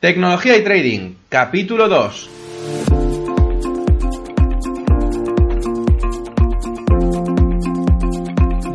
Tecnología y Trading, capítulo 2.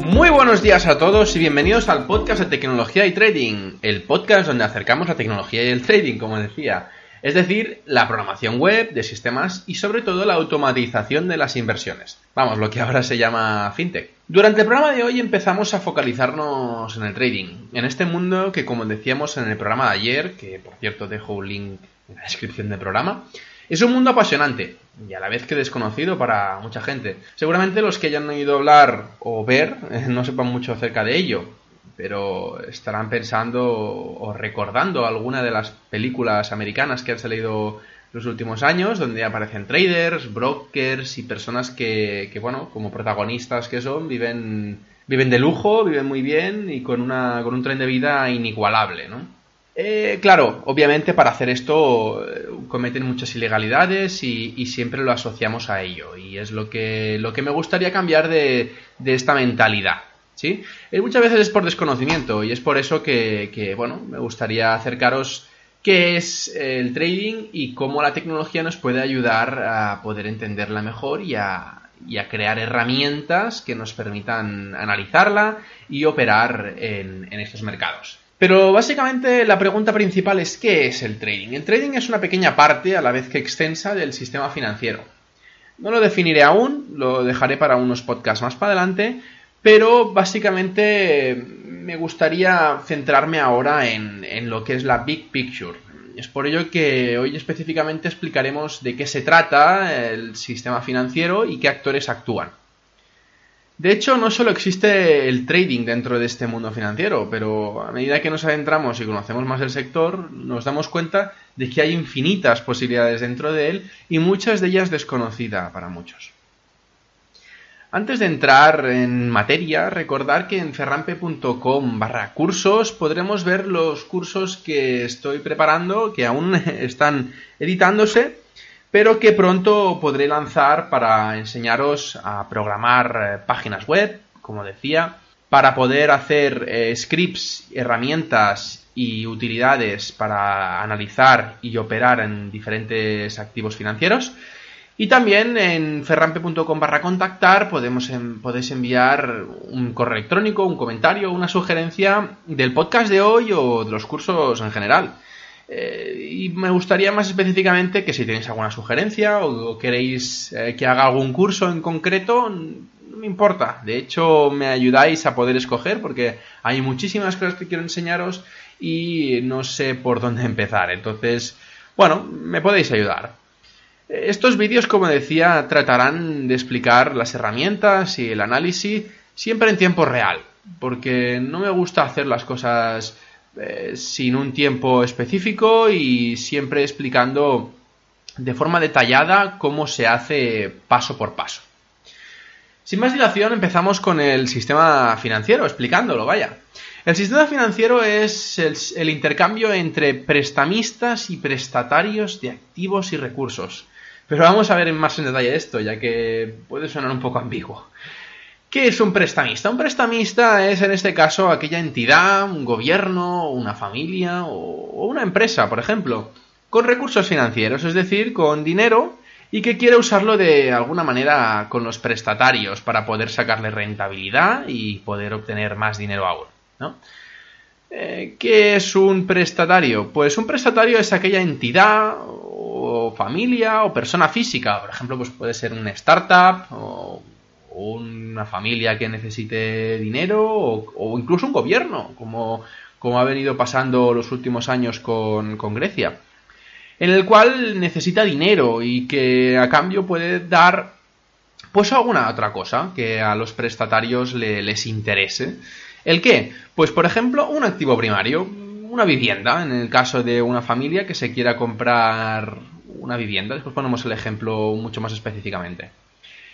Muy buenos días a todos y bienvenidos al podcast de Tecnología y Trading, el podcast donde acercamos la tecnología y el trading, como decía, es decir, la programación web de sistemas y sobre todo la automatización de las inversiones. Vamos, lo que ahora se llama fintech. Durante el programa de hoy empezamos a focalizarnos en el trading, en este mundo que como decíamos en el programa de ayer, que por cierto dejo un link en la descripción del programa, es un mundo apasionante y a la vez que desconocido para mucha gente. Seguramente los que hayan oído hablar o ver eh, no sepan mucho acerca de ello, pero estarán pensando o recordando alguna de las películas americanas que han salido los últimos años, donde aparecen traders, brokers y personas que, que, bueno, como protagonistas que son, viven, viven de lujo, viven muy bien y con, una, con un tren de vida inigualable, ¿no? Eh, claro, obviamente para hacer esto eh, cometen muchas ilegalidades y, y, siempre lo asociamos a ello. Y es lo que, lo que me gustaría cambiar de, de esta mentalidad. ¿Sí? Eh, muchas veces es por desconocimiento y es por eso que, que, bueno, me gustaría acercaros qué es el trading y cómo la tecnología nos puede ayudar a poder entenderla mejor y a, y a crear herramientas que nos permitan analizarla y operar en, en estos mercados. Pero básicamente la pregunta principal es ¿qué es el trading? El trading es una pequeña parte, a la vez que extensa, del sistema financiero. No lo definiré aún, lo dejaré para unos podcasts más para adelante, pero básicamente me gustaría centrarme ahora en, en, lo que es la Big Picture. Es por ello que hoy específicamente explicaremos de qué se trata el sistema financiero y qué actores actúan. De hecho, no solo existe el trading dentro de este mundo financiero, pero a medida que nos adentramos y conocemos más el sector, nos damos cuenta de que hay infinitas posibilidades dentro de él y muchas de ellas desconocidas para muchos. Antes de entrar en materia, recordar que en ferrampe.com barra cursos podremos ver los cursos que estoy preparando, que aún están editándose, pero que pronto podré lanzar para enseñaros a programar páginas web, como decía, para poder hacer eh, scripts, herramientas y utilidades para analizar y operar en diferentes activos financieros y también en ferrampe.com barra contactar podemos podéis enviar un correo electrónico, un comentario, una sugerencia del podcast de hoy o de los cursos en general. Eh, y me gustaría más específicamente que si tenéis alguna sugerencia o, o queréis eh, que haga algún curso en concreto, no me importa. De hecho, me ayudáis a poder escoger porque hay muchísimas cosas que quiero enseñaros y no sé por dónde empezar. Entonces, bueno, me podéis ayudar. Estos vídeos, como decía, tratarán de explicar las herramientas y el análisis siempre en tiempo real, porque no me gusta hacer las cosas eh, sin un tiempo específico y siempre explicando de forma detallada cómo se hace paso por paso. Sin más dilación, empezamos con el sistema financiero, explicándolo, vaya. El sistema financiero es el, el intercambio entre prestamistas y prestatarios de activos y recursos. Pero vamos a ver más en detalle esto, ya que puede sonar un poco ambiguo. ¿Qué es un prestamista? Un prestamista es en este caso aquella entidad, un gobierno, una familia o una empresa, por ejemplo, con recursos financieros, es decir, con dinero y que quiere usarlo de alguna manera con los prestatarios para poder sacarle rentabilidad y poder obtener más dinero aún. Eh, ¿Qué es un prestatario? Pues un prestatario es aquella entidad familia o persona física. Por ejemplo, pues puede ser una startup o una familia que necesite dinero o, o incluso un gobierno, como, como, ha venido pasando los últimos años con, con, Grecia, en el cual necesita dinero y que a cambio puede dar pues alguna otra cosa que a los prestatarios le, les interese. ¿El qué? Pues por ejemplo un activo primario una vivienda, en el caso de una familia que se quiera comprar una vivienda. Después ponemos el ejemplo mucho más específicamente.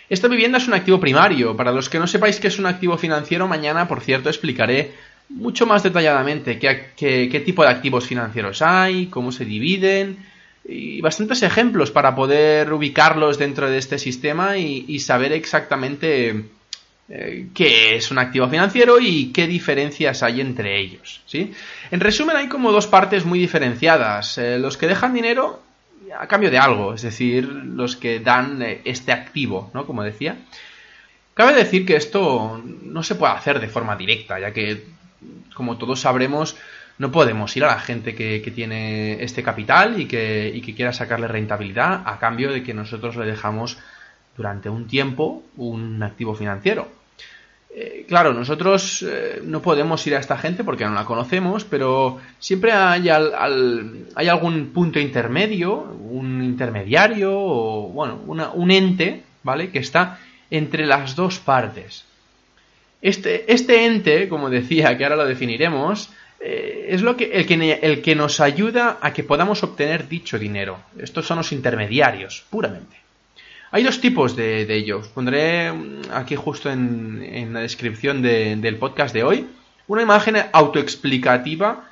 Esta vivienda es un activo primario. Para los que no sepáis qué es un activo financiero, mañana, por cierto, explicaré mucho más detalladamente qué, tipo de activos financieros hay, cómo se dividen y bastantes ejemplos para poder ubicarlos dentro de este sistema y, saber exactamente eh, qué es un activo financiero y qué diferencias hay entre ellos. ¿sí? En resumen, hay como dos partes muy diferenciadas. Eh, los que dejan dinero a cambio de algo, es decir, los que dan eh, este activo, ¿no? Como decía. Cabe decir que esto no se puede hacer de forma directa, ya que, como todos sabremos, no podemos ir a la gente que, tiene este capital y que, y que quiera sacarle rentabilidad a cambio de que nosotros le dejamos durante un tiempo un activo financiero. Eh, claro, nosotros eh, no podemos ir a esta gente porque no la conocemos, pero siempre hay, hay algún punto intermedio, un intermediario o, bueno, un ente, ¿vale? Que está entre las dos partes. Este, este ente, como decía, que ahora lo definiremos, eh, es lo que, el, que, el que nos ayuda a que podamos obtener dicho dinero. Estos son los intermediarios, puramente. Hay dos tipos de, ellos. Pondré mm, aquí justo en, la descripción del podcast de hoy una imagen autoexplicativa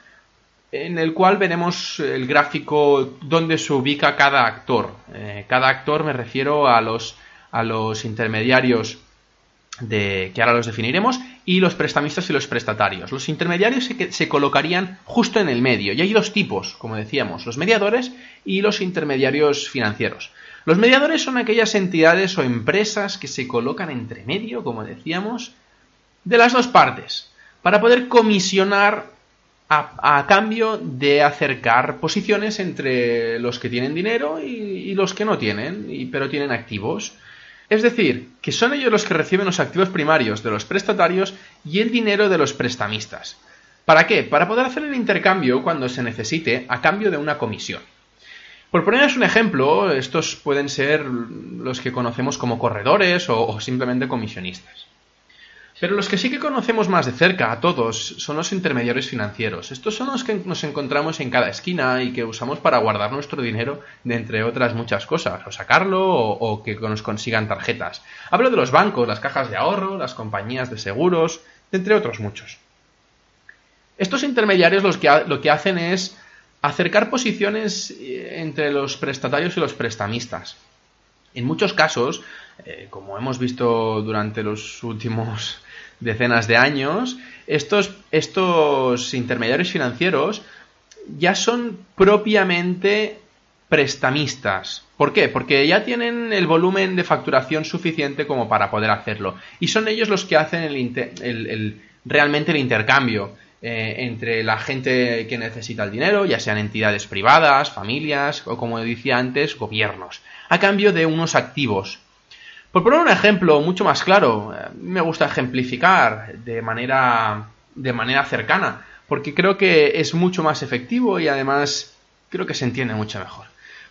en el cual veremos el gráfico donde se ubica cada actor. Eh, cada actor me refiero a los, a los intermediarios de, que ahora los definiremos y los prestamistas y los prestatarios. Los intermediarios se, colocarían justo en el medio y hay dos tipos, como decíamos, los mediadores y los intermediarios financieros. Los mediadores son aquellas entidades o empresas que se colocan entre medio, como decíamos, de las dos partes, para poder comisionar a, cambio de acercar posiciones entre los que tienen dinero y, los que no tienen, pero tienen activos. Es decir, que son ellos los que reciben los activos primarios de los prestatarios y el dinero de los prestamistas. ¿Para qué? Para poder hacer el intercambio cuando se necesite a cambio de una comisión. Por poneros un ejemplo, estos pueden ser los que conocemos como corredores o, simplemente comisionistas. Pero los que sí que conocemos más de cerca a todos son los intermediarios financieros. Estos son los que nos encontramos en cada esquina y que usamos para guardar nuestro dinero de entre otras muchas cosas, o sacarlo o, que nos consigan tarjetas. Hablo de los bancos, las cajas de ahorro, las compañías de seguros, entre otros muchos. Estos intermediarios lo que hacen es Acercar posiciones eh, entre los prestatarios y los prestamistas. En muchos casos, eh, como hemos visto durante los últimos decenas de años, estos, estos intermediarios financieros ya son propiamente prestamistas. ¿Por qué? Porque ya tienen el volumen de facturación suficiente como para poder hacerlo. Y son ellos los que hacen el, realmente el intercambio. Eh, entre la gente que necesita el dinero, ya sean entidades privadas, familias o, como decía antes, gobiernos, a cambio de unos activos. Por poner un ejemplo mucho más claro, eh, me gusta ejemplificar de manera, de manera cercana, porque creo que es mucho más efectivo y además creo que se entiende mucho mejor.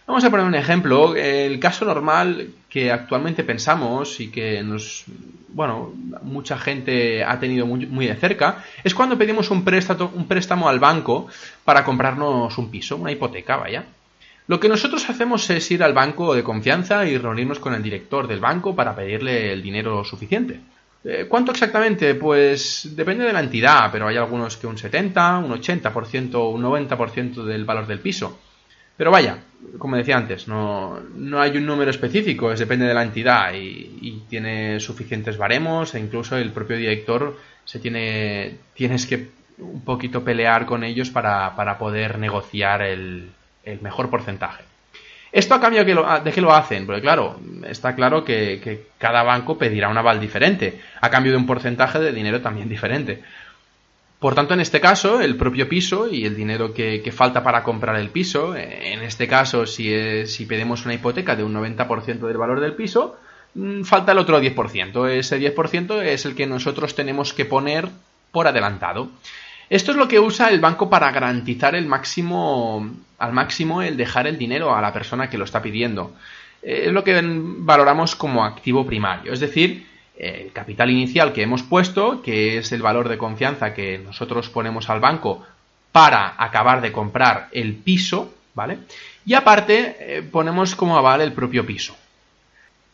Vamos a poner un ejemplo. El caso normal que actualmente pensamos y que nos, bueno, mucha gente ha tenido muy, de cerca, es cuando pedimos un préstamo, un préstamo al banco para comprarnos un piso, una hipoteca, vaya. Lo que nosotros hacemos es ir al banco de confianza y reunirnos con el director del banco para pedirle el dinero suficiente. Eh, ¿Cuánto exactamente? Pues depende de la entidad, pero hay algunos que un 70, un 80%, un 90% del valor del piso. Pero vaya, como decía antes, no, no hay un número específico, es depende de la entidad y, tiene suficientes baremos e incluso el propio director se tiene, tienes que un poquito pelear con ellos para, poder negociar el, mejor porcentaje. ¿Esto a cambio de qué lo hacen? Porque claro, está claro que, que, cada banco pedirá un aval diferente, a cambio de un porcentaje de dinero también diferente. Por tanto, en este caso, el propio piso y el dinero que, falta para comprar el piso, en este caso, si, si pedimos una hipoteca de un 90% del valor del piso, mm, falta el otro 10%. Ese 10% es el que nosotros tenemos que poner por adelantado. Esto es lo que usa el banco para garantizar el máximo, al máximo el dejar el dinero a la persona que lo está pidiendo. Es lo que valoramos como activo primario. Es decir, el capital inicial que hemos puesto, que es el valor de confianza que nosotros ponemos al banco para acabar de comprar el piso, ¿vale? Y aparte eh, ponemos como aval el propio piso.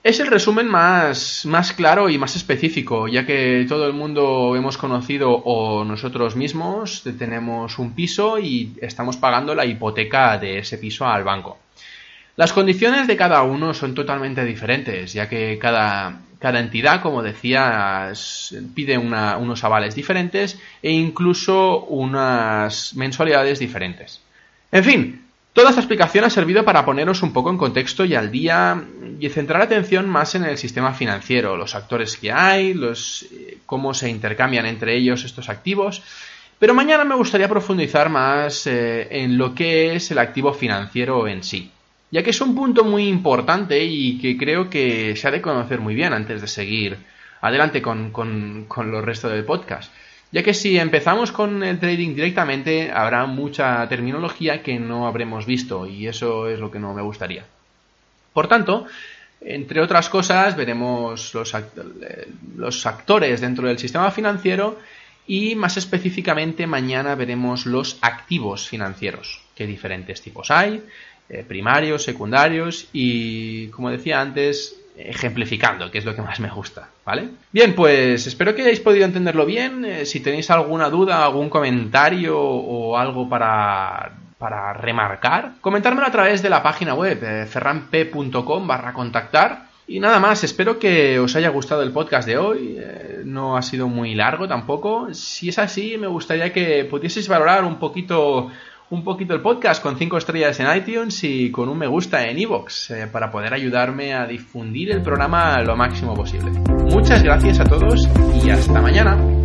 Es el resumen más, más claro y más específico, ya que todo el mundo hemos conocido o nosotros mismos tenemos un piso y estamos pagando la hipoteca de ese piso al banco. Las condiciones de cada uno son totalmente diferentes, ya que cada, cada entidad, como decía, pide unos avales diferentes e incluso unas mensualidades diferentes. En fin, Toda esta explicación ha servido para poneros un poco en contexto y al día y centrar atención más en el sistema financiero, los actores que hay, eh, cómo se intercambian entre ellos estos activos. Pero mañana me gustaría profundizar más eh, en lo que es el activo financiero en sí, ya que es un punto muy importante y que creo que se ha de conocer muy bien antes de seguir adelante con, con, con lo resto del podcast. Ya que si empezamos con el trading directamente habrá mucha terminología que no habremos visto y eso es lo que no me gustaría. Por tanto, entre otras cosas, veremos los, los actores dentro del sistema financiero y más específicamente mañana veremos los activos financieros, qué diferentes tipos hay, eh, primarios, secundarios y, como decía antes, ejemplificando, que es lo que más me gusta, ¿vale? Bien, pues espero que hayáis podido entenderlo bien. Eh, si tenéis alguna duda, algún comentario o algo para, para remarcar, comentármelo a través de la página web eh, ferranp.com barra contactar. Y nada más, espero que os haya gustado el podcast de hoy. Eh, no ha sido muy largo tampoco. Si es así, me gustaría que pudieseis valorar un poquito un poquito el podcast con 5 estrellas en iTunes y con un me gusta en iVoox eh, para poder ayudarme a difundir el programa lo máximo posible. Muchas gracias a todos y hasta mañana.